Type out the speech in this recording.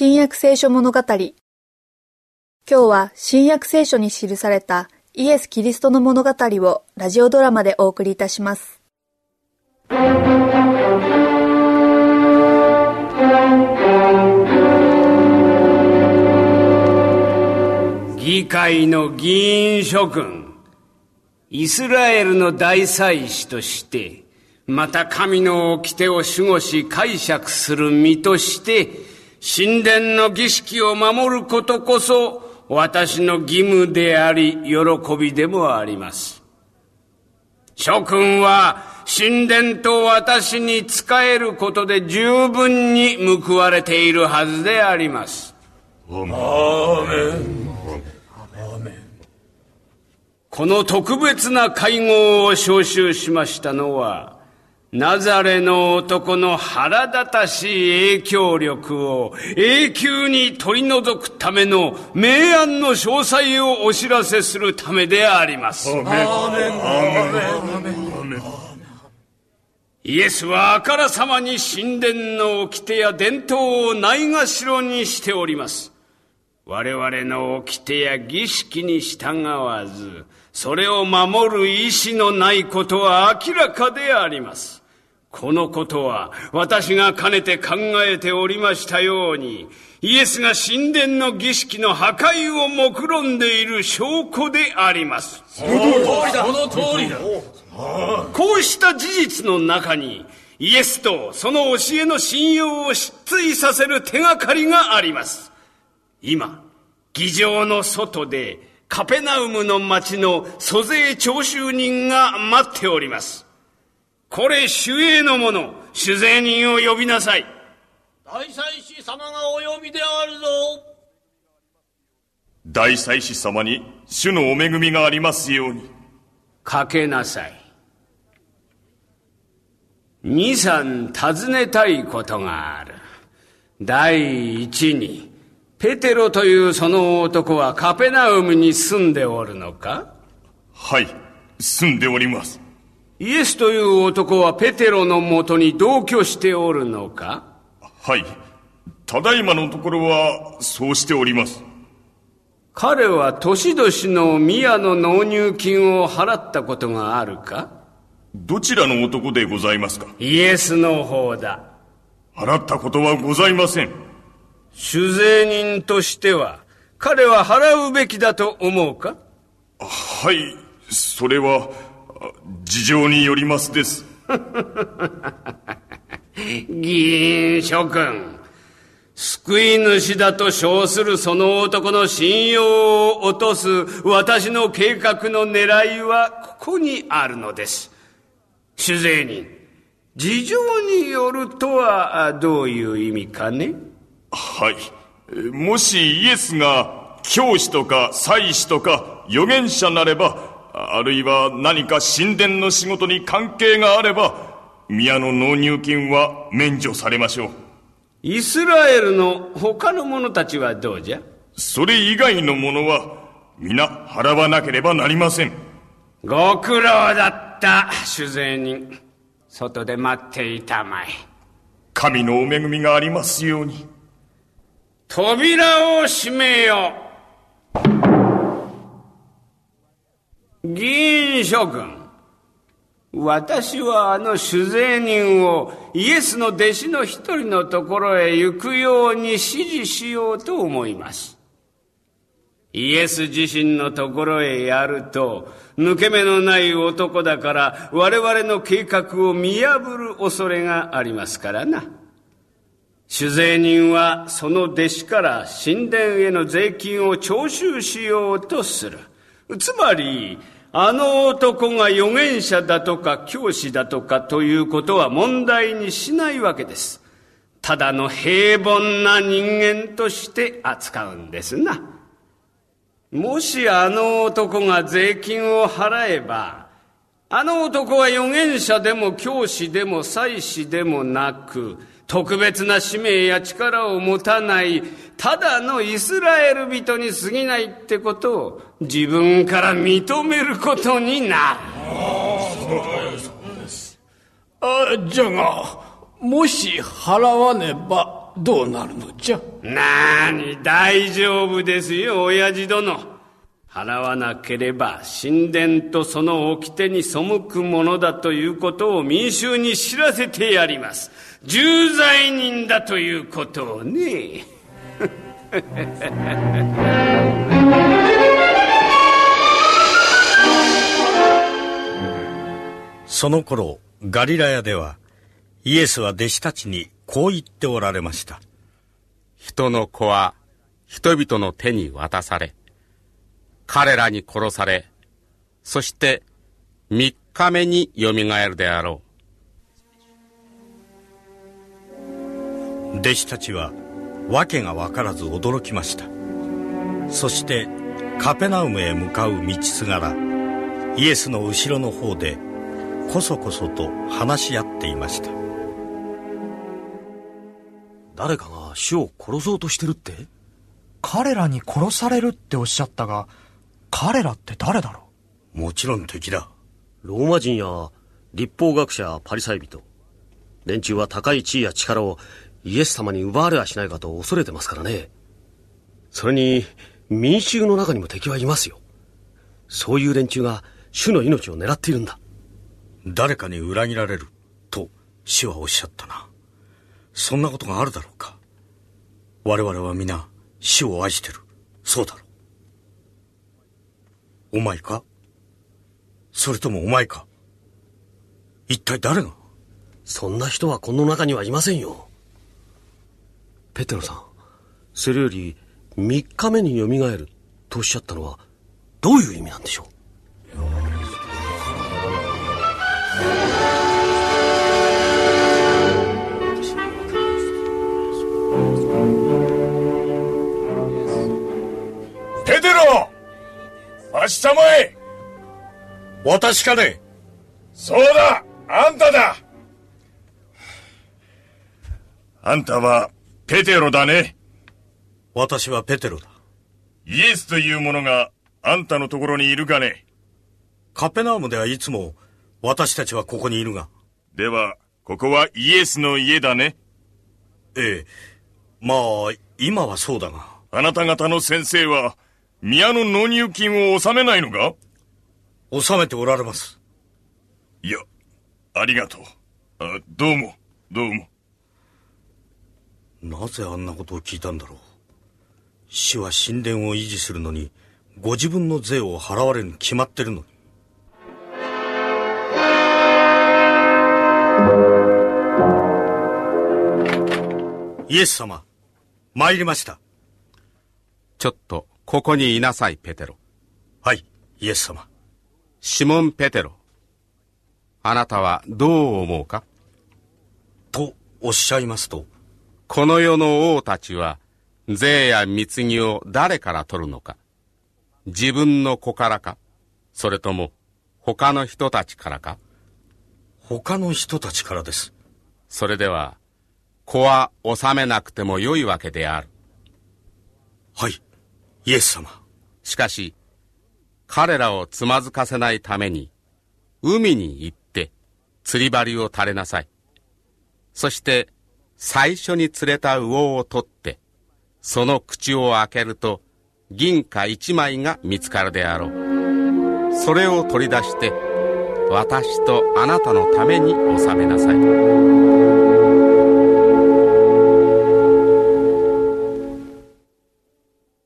新約聖書物語。今日は新約聖書に記されたイエス・キリストの物語をラジオドラマでお送りいたします。議会の議員諸君イスラエルの大祭司としてまた神の掟を守護し解釈する身として、神殿の儀式を守ることこそ私の義務であり、喜びでもあります。諸君は神殿と私に仕えることで十分に報われているはずであります。ア。この特別な会合を招集しましたのは、ナザレの男の腹立たしい影響力を永久に取り除くための明暗の詳細をお知らせするためであります。イエスはあからさまに神殿の掟や伝統をないがしろにしております。我々の掟や儀式に従わず、それを守る意志のないことは明らかであります。このことは私がかねて考えておりましたように、イエスが神殿の儀式の破壊を目論んでいる証拠であります。その通りだその通りだこうした事実の中に、イエスとその教えの信用を失墜させる手がかりがあります。今、議場の外でカペナウムの町の租税徴収人が待っております。これ主営の者、主税人を呼びなさい。大祭司様がお呼びであるぞ。大祭司様に主のお恵みがありますように。かけなさい。二三尋ねたいことがある。第一に、ペテロというその男はカペナウムに住んでおるのか？はい、住んでおります。イエスという男はペテロのもとに同居しておるのか？はい。ただいまのところは、そうしております。彼は年々の宮の納入金を払ったことがあるか？どちらの男でございますか？イエスの方だ。払ったことはございません。酒税人としては、彼は払うべきだと思うか？はい、それは、事情によりますです。議員諸君、救い主だと称するその男の信用を落とす私の計画の狙いはここにあるのです。主税人、事情によるとはどういう意味かね？はい。もしイエスが教師とか祭司とか預言者なれば、あるいは何か神殿の仕事に関係があれば、宮の納入金は免除されましょう。イスラエルの他の者たちはどうじゃ？それ以外の者は、皆払わなければなりません。ご苦労だった、主税人。外で待っていたまえ。神のお恵みがありますように。扉を閉めよ。議員諸君、私はあの酒税人をイエスの弟子の一人のところへ行くように指示しようと思います。イエス自身のところへやると、抜け目のない男だから我々の計画を見破る恐れがありますからな。酒税人はその弟子から神殿への税金を徴収しようとする。つまり、あの男が預言者だとか教師だとかということは問題にしないわけです。ただの平凡な人間として扱うんですな。もしあの男が税金を払えば、あの男は預言者でも教師でも祭司でもなく、特別な使命や力を持たない。ただのイスラエル人に過ぎないってことを自分から認めることになる。あじゃがもし払わねばどうなるのじゃ？なに大丈夫ですよ親父殿払わなければ神殿とその掟に背くものだということを民衆に知らせてやります。重罪人だということをね。その頃ガリラヤではイエスは弟子たちにこう言っておられました。人の子は人々の手に渡され彼らに殺されそして三日目によみがえるであろう。弟子たちは訳が分からず驚きました。そしてカペナウムへ向かう道すがらイエスの後ろの方でこそこそと話し合っていました。誰かが主を殺そうとしてるって？彼らに殺されるっておっしゃったが彼らって誰だろう？もちろん敵だ。ローマ人や立法学者パリサイ人。連中は高い地位や力をイエス様に奪われはしないかと恐れてますからね。それに民衆の中にも敵はいますよ。そういう連中が主の命を狙っているんだ。誰かに裏切られると主はおっしゃったな。そんなことがあるだろうか。我々は皆死を愛してる。そうだろうお前か？それともお前か？一体誰が？そんな人はこの中にはいませんよ。ペテロさんそれより3日目によみがえるとおっしゃったのはどういう意味なんでしょう？待ちたまえ私かね。そうだ。あんただ。あんたはペテロだね。私はペテロだ。イエスという者があんたのところにいるかね。カペナウムではいつも私たちはここにいるが。ではここはイエスの家だね。ええ。まあ今はそうだが。あなた方の先生は宮の納入金を納めないのか納めておられます。いやありがとう。あどうもどうも。なぜあんなことを聞いたんだろう。死は神殿を維持するのにご自分の税を払われるに決まってるのに。イエス様参りました。ちょっとここにいなさいペテロ。はいイエス様。シモン・ペテロ。あなたはどう思うか？とおっしゃいますと。この世の王たちは税や貢ぎを誰から取るのか？自分の子からか？それとも他の人たちからか？他の人たちからです。それでは子は納めなくてもよいわけである。はいイエス様。しかし彼らをつまずかせないために海に行って釣り針を垂れなさい。そして最初に釣れた魚を取ってその口を開けると銀貨一枚が見つかるであろう。それを取り出して私とあなたのために納めなさい。